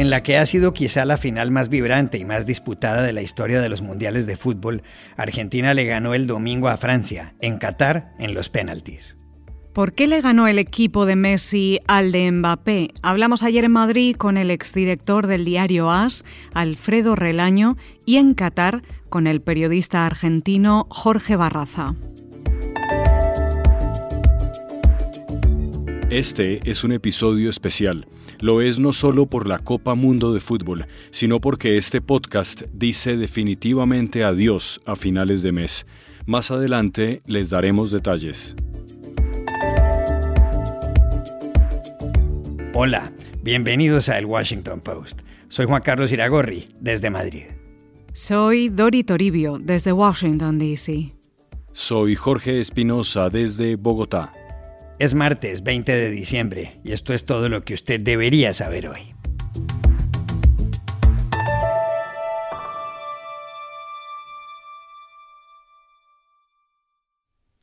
En la que ha sido quizá la final más vibrante y más disputada de la historia de los mundiales de fútbol, Argentina le ganó el domingo a Francia, en Qatar, en los penaltis. ¿Por qué le ganó el equipo de Messi al de Mbappé? Hablamos ayer en Madrid con el exdirector del diario AS, Alfredo Relaño, y en Qatar con el periodista argentino Jorge Barraza. Este es un episodio especial. Lo es no solo por la Copa Mundo de Fútbol, sino porque este podcast dice definitivamente adiós a finales de mes. Más adelante les daremos detalles. Hola, bienvenidos a El Washington Post. Soy Juan Carlos Iragorri, desde Madrid. Soy Dori Toribio, desde Washington, D.C. Soy Jorge Espinosa, desde Bogotá. Es martes 20 de diciembre y esto es todo lo que usted debería saber hoy.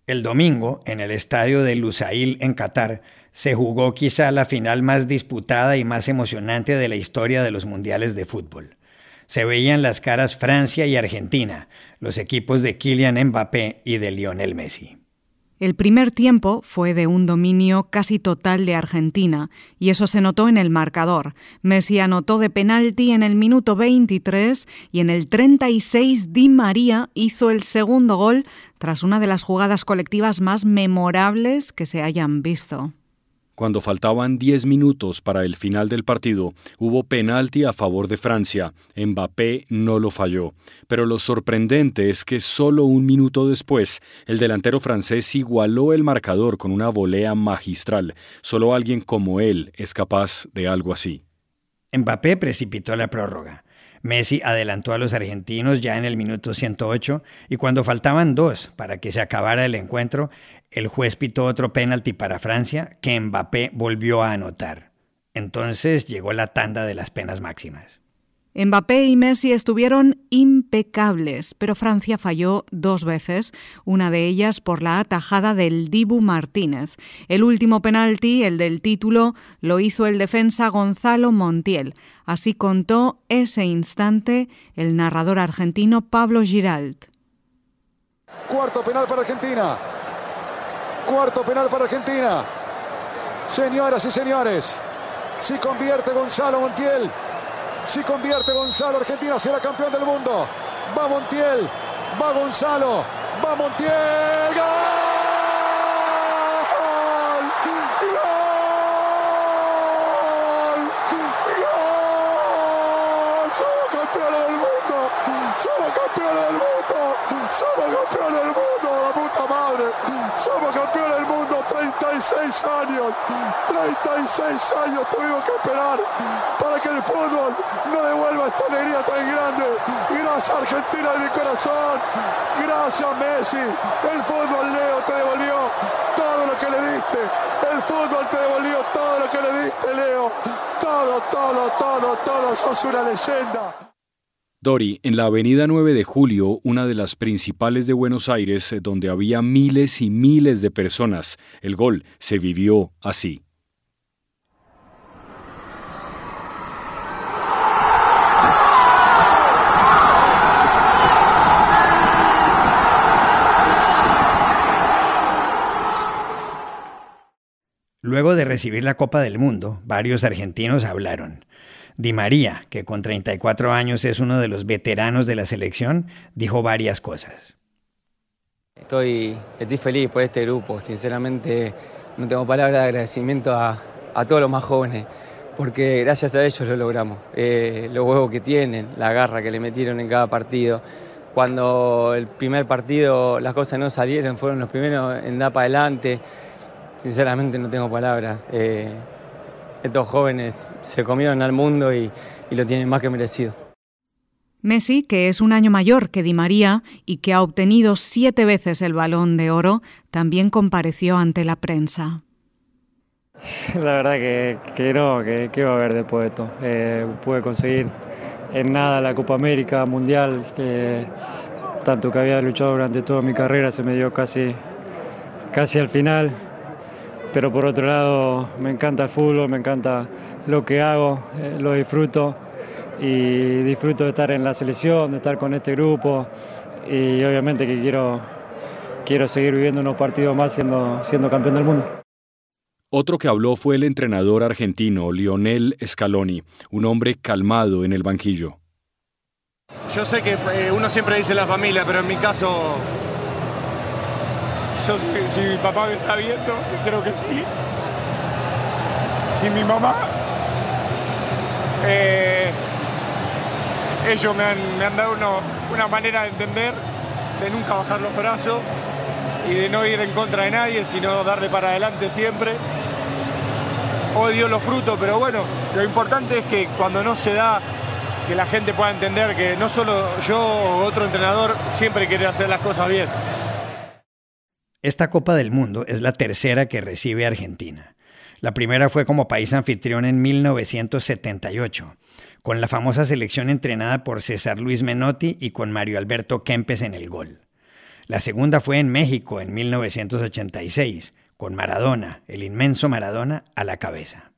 El domingo, en el estadio de Lusail en Qatar, se jugó quizá la final más disputada y más emocionante de la historia de los mundiales de fútbol. Se veían las caras Francia y Argentina, los equipos de Kylian Mbappé y de Lionel Messi. El primer tiempo fue de un dominio casi total de Argentina, y eso se notó en el marcador. Messi anotó de penalti en el minuto 23 y en el 36 Di María hizo el segundo gol tras una de las jugadas colectivas más memorables que se hayan visto. Cuando faltaban 10 minutos para el final del partido, hubo penalti a favor de Francia. Mbappé no lo falló. Pero lo sorprendente es que solo un minuto después, el delantero francés igualó el marcador con una volea magistral. Solo alguien como él es capaz de algo así. Mbappé precipitó la prórroga. Messi adelantó a los argentinos ya en el minuto 108 y cuando faltaban dos para que se acabara el encuentro, el juez pitó otro penalti para Francia que Mbappé volvió a anotar. Entonces llegó la tanda de las penas máximas. Mbappé y Messi estuvieron impecables, pero Francia falló dos veces, una de ellas por la atajada del Dibu Martínez. El último penalti, el del título, lo hizo el defensa Gonzalo Montiel. Así contó ese instante el narrador argentino Pablo Giralt. Cuarto penal para Argentina. Cuarto penal para Argentina. Señoras y señores, si convierte Gonzalo Montiel, si convierte Gonzalo, Argentina será campeón del mundo. Va Montiel, va Gonzalo, va Montiel. ¡Gol! ¡Somos campeones del mundo! ¡Somos campeones! ¡Somos campeones del mundo! puta madre. Somos campeones del mundo, 36 años. 36 años tuvimos que esperar para que el fútbol no devuelva esta alegría tan grande. Gracias Argentina de mi corazón. Gracias Messi. El fútbol, Leo, te devolvió todo lo que le diste. El fútbol te devolvió todo lo que le diste, Leo. Todo, todo, todo, todo. Sos una leyenda. Dori, en la avenida 9 de Julio, una de las principales de Buenos Aires, eh, donde había miles y miles de personas, el gol se vivió así. Luego de recibir la Copa del Mundo, varios argentinos hablaron. Di María, que con 34 años es uno de los veteranos de la selección, dijo varias cosas. Estoy, estoy feliz por este grupo, sinceramente no tengo palabras de agradecimiento a, todos los más jóvenes, porque gracias a ellos lo logramos. Eh, los huevos que tienen, la garra que le metieron en cada partido. Cuando el primer partido las cosas no salieron, fueron los primeros en dar para adelante. Sinceramente no tengo palabras. Eh, estos jóvenes se comieron al mundo y, lo tienen más que merecido. Messi, que es un año mayor que Di María y que ha obtenido siete veces el balón de oro, también compareció ante la prensa. La verdad que, que no, que, que, iba a haber después de esto. Eh, pude conseguir en nada la Copa América, Mundial, tanto que había luchado durante toda mi carrera, se me dio casi, casi al final pero por otro lado me encanta el fútbol, me encanta lo que hago, eh, lo disfruto y disfruto de estar en la selección, de estar con este grupo y obviamente que quiero, quiero seguir viviendo unos partidos más siendo, siendo campeón del mundo. Otro que habló fue el entrenador argentino Lionel Scaloni, un hombre calmado en el banquillo. Yo sé que eh, uno siempre dice la familia, pero en mi caso, si mi papá me está viendo, creo que sí, y mi mamá, eh, ellos me han, dado una manera de entender, de nunca bajar los brazos y de no ir en contra de nadie, sino darle para adelante siempre. Odio los frutos, pero bueno, lo importante es que cuando no se da, que la gente pueda entender que no solo yo o otro entrenador siempre quiere hacer las cosas bien. Esta Copa del Mundo es la tercera que recibe Argentina. La primera fue como país anfitrión en 1978, con la famosa selección entrenada por César Luis Menotti y con Mario Alberto Kempes en el gol. La segunda fue en México en 1986, con Maradona, el inmenso Maradona, a la cabeza.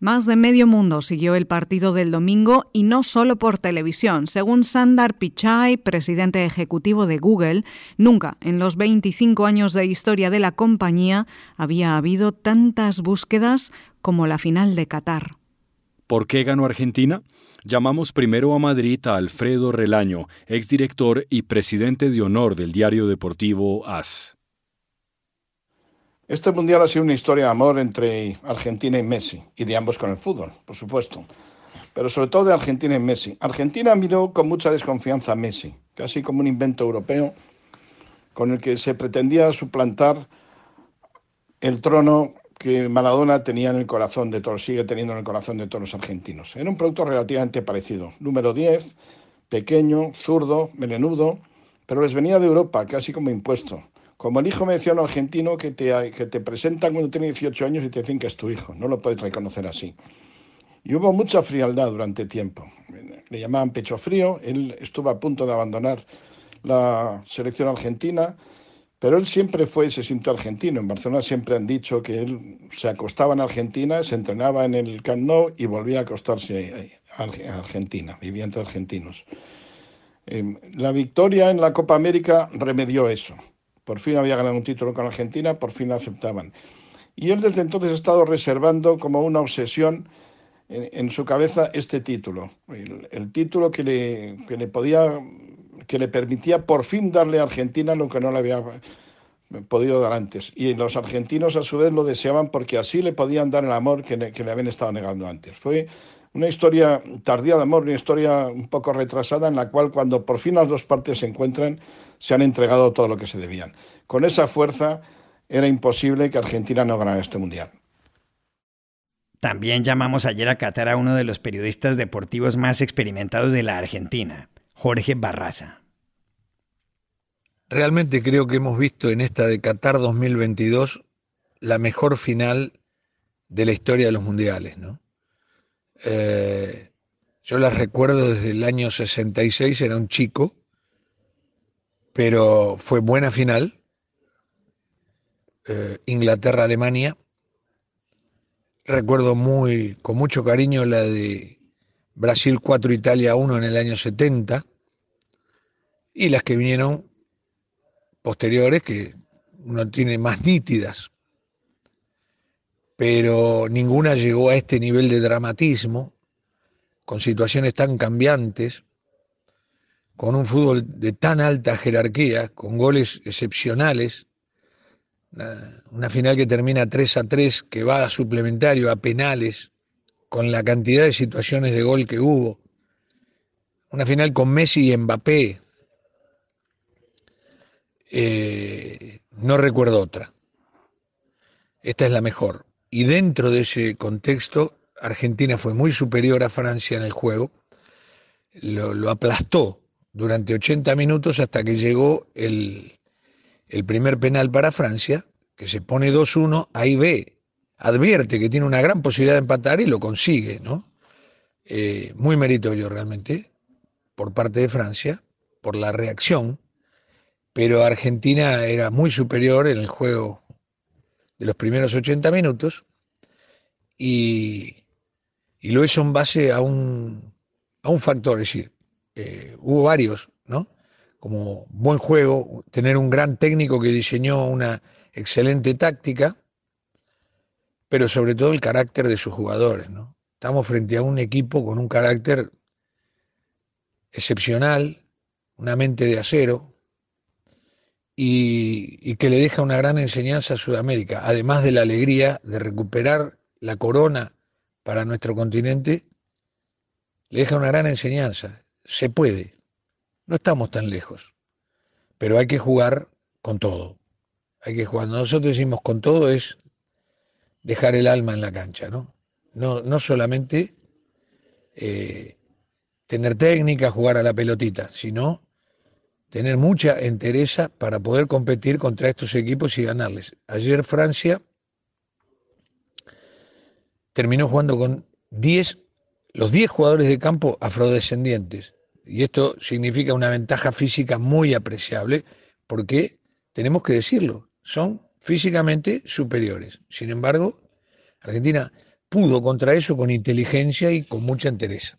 Más de medio mundo siguió el partido del domingo y no solo por televisión. Según Sandar Pichai, presidente ejecutivo de Google, nunca en los 25 años de historia de la compañía había habido tantas búsquedas como la final de Qatar. ¿Por qué ganó Argentina? Llamamos primero a Madrid a Alfredo Relaño, exdirector y presidente de honor del diario deportivo AS. Este mundial ha sido una historia de amor entre Argentina y Messi, y de ambos con el fútbol, por supuesto, pero sobre todo de Argentina y Messi. Argentina miró con mucha desconfianza a Messi, casi como un invento europeo con el que se pretendía suplantar el trono que Maradona tenía en el corazón de todos, sigue teniendo en el corazón de todos los argentinos. Era un producto relativamente parecido, número 10, pequeño, zurdo, melenudo, pero les venía de Europa, casi como impuesto. Como el hijo me decía un argentino que te, que te presentan cuando tiene 18 años y te dicen que es tu hijo, no lo puedes reconocer así. Y hubo mucha frialdad durante tiempo. Le llamaban pecho frío, él estuvo a punto de abandonar la selección argentina, pero él siempre fue y se sintió argentino. En Barcelona siempre han dicho que él se acostaba en Argentina, se entrenaba en el Camp Nou y volvía a acostarse a Argentina, vivía entre argentinos. Em, la victoria en la Copa América remedió eso. Por fin había ganado un título con Argentina, por fin lo aceptaban. Y él desde entonces ha estado reservando como una obsesión en, su cabeza este título, el, título que le, que le podía, que le permitía por fin darle a Argentina lo que no le había podido dar antes. Y los argentinos a su vez lo deseaban porque así le podían dar el amor que le, que le habían estado negando antes. Fue una historia tardía de amor, una historia un poco retrasada en la cual cuando por fin las dos partes se encuentran se han entregado todo lo que se debían. Con esa fuerza era imposible que Argentina no ganara este mundial. También llamamos ayer a Qatar a uno de los periodistas deportivos más experimentados de la Argentina, Jorge Barraza. Realmente creo que hemos visto en esta de Qatar 2022 la mejor final de la historia de los mundiales, ¿no? Eh, yo las recuerdo desde el año 66, era un chico, pero fue buena final. Eh, Inglaterra-Alemania. Recuerdo muy, con mucho cariño la de Brasil 4, Italia 1 en el año 70 y las que vinieron posteriores que uno tiene más nítidas pero ninguna llegó a este nivel de dramatismo, con situaciones tan cambiantes, con un fútbol de tan alta jerarquía, con goles excepcionales, una final que termina 3 a 3, que va a suplementario, a penales, con la cantidad de situaciones de gol que hubo, una final con Messi y Mbappé, eh, no recuerdo otra. Esta es la mejor y dentro de ese contexto Argentina fue muy superior a Francia en el juego, lo, aplastó durante 80 minutos hasta que llegó el, primer penal para Francia, que se pone 2-1, ahí ve, advierte que tiene una gran posibilidad de empatar y lo consigue, ¿no? Eh, muy meritorio realmente por parte de Francia, por la reacción, pero Argentina era muy superior en el juego de los primeros 80 minutos y Y lo hizo en base a un, a un factor, es decir, eh, hubo varios, ¿no? Como buen juego, tener un gran técnico que diseñó una excelente táctica, pero sobre todo el carácter de sus jugadores, ¿no? Estamos frente a un equipo con un carácter excepcional, una mente de acero, y, que le deja una gran enseñanza a Sudamérica, además de la alegría de recuperar la corona para nuestro continente, le deja una gran enseñanza. Se puede, no estamos tan lejos, pero hay que jugar con todo. Hay que jugar. Nosotros decimos con todo es dejar el alma en la cancha, ¿no? No, no solamente eh, tener técnica, jugar a la pelotita, sino tener mucha entereza para poder competir contra estos equipos y ganarles. Ayer Francia terminó jugando con 10, los 10 jugadores de campo afrodescendientes. Y esto significa una ventaja física muy apreciable porque, tenemos que decirlo, son físicamente superiores. Sin embargo, Argentina pudo contra eso con inteligencia y con mucha entereza.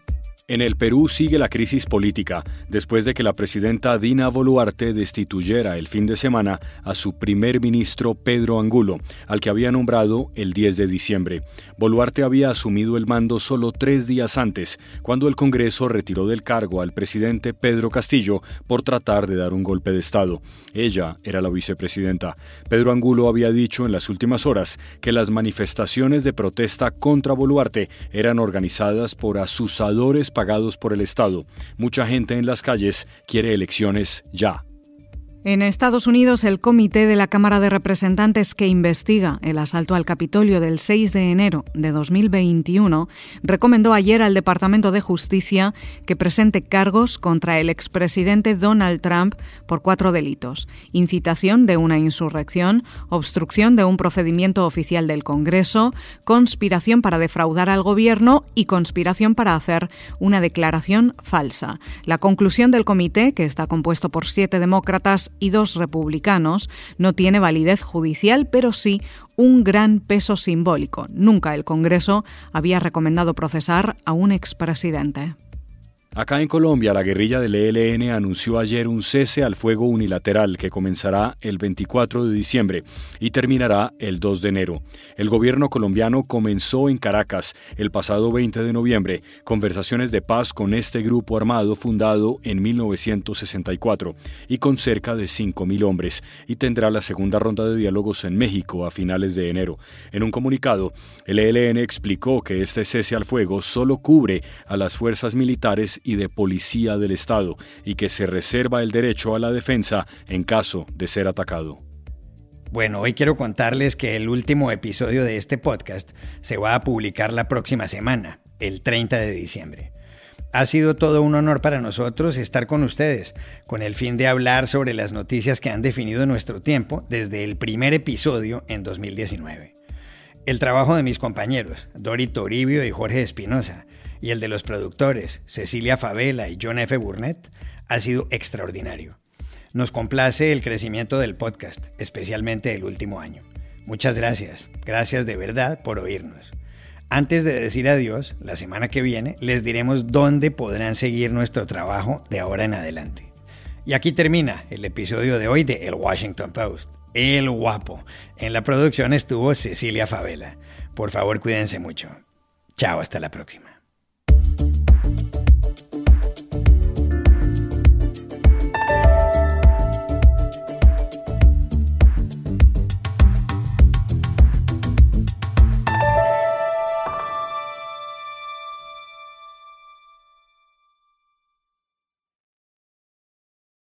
En el Perú sigue la crisis política después de que la presidenta Dina Boluarte destituyera el fin de semana a su primer ministro Pedro Angulo, al que había nombrado el 10 de diciembre. Boluarte había asumido el mando solo tres días antes, cuando el Congreso retiró del cargo al presidente Pedro Castillo por tratar de dar un golpe de Estado. Ella era la vicepresidenta. Pedro Angulo había dicho en las últimas horas que las manifestaciones de protesta contra Boluarte eran organizadas por asusadores pagados por el Estado. Mucha gente en las calles quiere elecciones ya. En Estados Unidos, el comité de la Cámara de Representantes que investiga el asalto al Capitolio del 6 de enero de 2021 recomendó ayer al Departamento de Justicia que presente cargos contra el expresidente Donald Trump por cuatro delitos. Incitación de una insurrección, obstrucción de un procedimiento oficial del Congreso, conspiración para defraudar al gobierno y conspiración para hacer una declaración falsa. La conclusión del comité, que está compuesto por siete demócratas y dos republicanos no tiene validez judicial, pero sí un gran peso simbólico. Nunca el Congreso había recomendado procesar a un expresidente. Acá en Colombia, la guerrilla del ELN anunció ayer un cese al fuego unilateral que comenzará el 24 de diciembre y terminará el 2 de enero. El gobierno colombiano comenzó en Caracas el pasado 20 de noviembre conversaciones de paz con este grupo armado fundado en 1964 y con cerca de 5.000 hombres y tendrá la segunda ronda de diálogos en México a finales de enero. En un comunicado, el ELN explicó que este cese al fuego solo cubre a las fuerzas militares y de policía del Estado y que se reserva el derecho a la defensa en caso de ser atacado. Bueno, hoy quiero contarles que el último episodio de este podcast se va a publicar la próxima semana, el 30 de diciembre. Ha sido todo un honor para nosotros estar con ustedes, con el fin de hablar sobre las noticias que han definido nuestro tiempo desde el primer episodio en 2019. El trabajo de mis compañeros, Dori Toribio y Jorge Espinosa, y el de los productores, Cecilia Favela y John F. Burnett, ha sido extraordinario. Nos complace el crecimiento del podcast, especialmente el último año. Muchas gracias, gracias de verdad por oírnos. Antes de decir adiós, la semana que viene les diremos dónde podrán seguir nuestro trabajo de ahora en adelante. Y aquí termina el episodio de hoy de El Washington Post. El guapo. En la producción estuvo Cecilia Favela. Por favor, cuídense mucho. Chao, hasta la próxima.